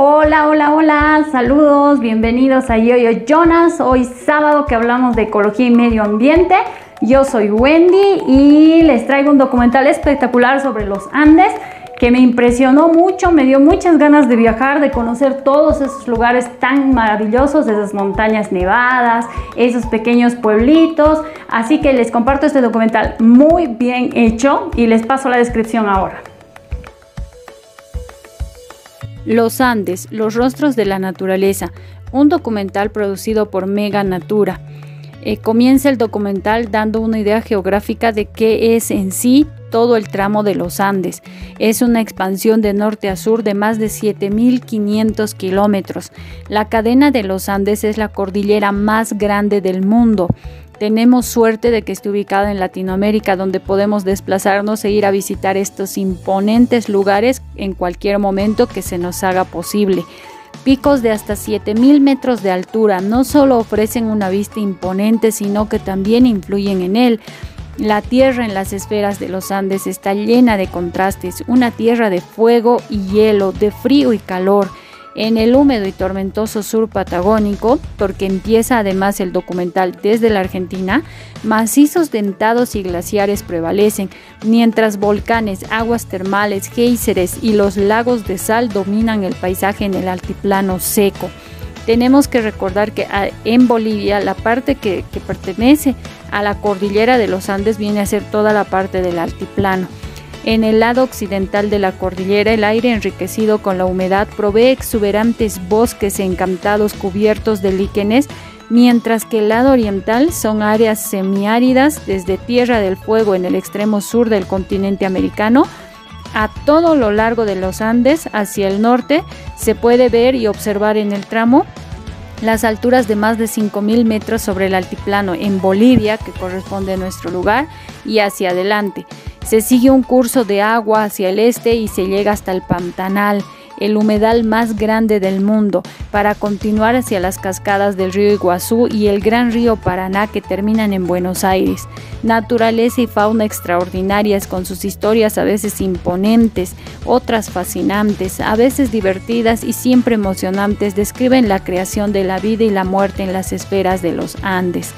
Hola, hola, hola, saludos, bienvenidos a Yoyo Jonas. Hoy sábado que hablamos de ecología y medio ambiente. Yo soy Wendy y les traigo un documental espectacular sobre los Andes que me impresionó mucho, me dio muchas ganas de viajar, de conocer todos esos lugares tan maravillosos, esas montañas nevadas, esos pequeños pueblitos. Así que les comparto este documental muy bien hecho y les paso la descripción ahora. Los Andes, los rostros de la naturaleza, un documental producido por Mega Natura. Eh, comienza el documental dando una idea geográfica de qué es en sí todo el tramo de los Andes. Es una expansión de norte a sur de más de 7.500 kilómetros. La cadena de los Andes es la cordillera más grande del mundo. Tenemos suerte de que esté ubicada en Latinoamérica, donde podemos desplazarnos e ir a visitar estos imponentes lugares en cualquier momento que se nos haga posible. Picos de hasta 7.000 metros de altura no solo ofrecen una vista imponente, sino que también influyen en él. La tierra en las esferas de los Andes está llena de contrastes, una tierra de fuego y hielo, de frío y calor. En el húmedo y tormentoso sur patagónico, porque empieza además el documental desde la Argentina, macizos dentados y glaciares prevalecen, mientras volcanes, aguas termales, géiseres y los lagos de sal dominan el paisaje en el altiplano seco tenemos que recordar que ah, en Bolivia la parte que, pertenece a la cordillera de los Andes viene a ser toda la parte del altiplano. En el lado occidental de la cordillera, el aire enriquecido con la humedad provee exuberantes bosques encantados cubiertos de líquenes, mientras que el lado oriental son áreas semiáridas desde Tierra del Fuego en el extremo sur del continente americano. A todo lo largo de los Andes hacia el norte se puede ver y observar en el tramo las alturas de más de 5.000 metros sobre el altiplano en Bolivia, que corresponde a nuestro lugar, y hacia adelante. Se sigue un curso de agua hacia el este y se llega hasta el Pantanal el humedal más grande del mundo, para continuar hacia las cascadas del río Iguazú y el gran río Paraná que terminan en Buenos Aires. Naturaleza y fauna extraordinarias con sus historias a veces imponentes, otras fascinantes, a veces divertidas y siempre emocionantes, describen la creación de la vida y la muerte en las esferas de los Andes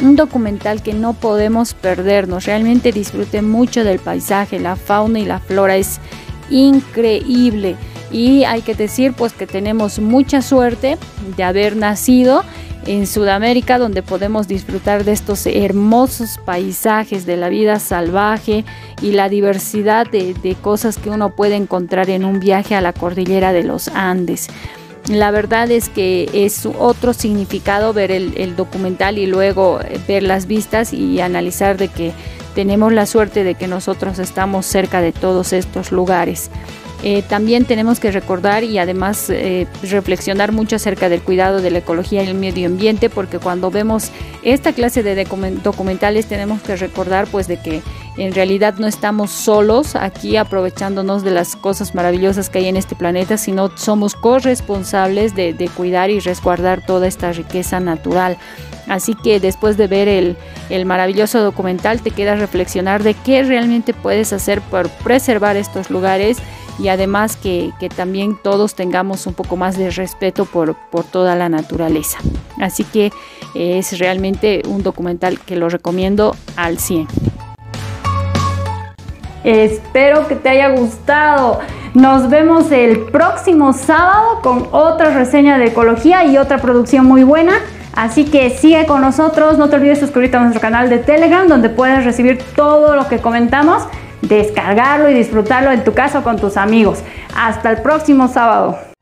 un documental que no podemos perdernos. Realmente disfruté mucho del paisaje, la fauna y la flora es increíble y hay que decir pues que tenemos mucha suerte de haber nacido en Sudamérica donde podemos disfrutar de estos hermosos paisajes de la vida salvaje y la diversidad de, cosas que uno puede encontrar en un viaje a la cordillera de los Andes. La verdad es que es otro significado ver el, el documental y luego ver las vistas y analizar de que tenemos la suerte de que nosotros estamos cerca de todos estos lugares. Eh, también tenemos que recordar y además eh, reflexionar mucho acerca del cuidado de la ecología y el medio ambiente, porque cuando vemos esta clase de documentales tenemos que recordar pues de que en realidad no estamos solos aquí aprovechándonos de las cosas maravillosas que hay en este planeta, sino somos corresponsables de, cuidar y resguardar toda esta riqueza natural. Así que después de ver el, maravilloso documental te queda reflexionar de qué realmente puedes hacer por preservar estos lugares y además que, también todos tengamos un poco más de respeto por, toda la naturaleza. Así que es realmente un documental que lo recomiendo al 100. Espero que te haya gustado. Nos vemos el próximo sábado con otra reseña de ecología y otra producción muy buena. Así que sigue con nosotros. No te olvides suscribirte a nuestro canal de Telegram donde puedes recibir todo lo que comentamos descargarlo y disfrutarlo en tu casa con tus amigos. Hasta el próximo sábado.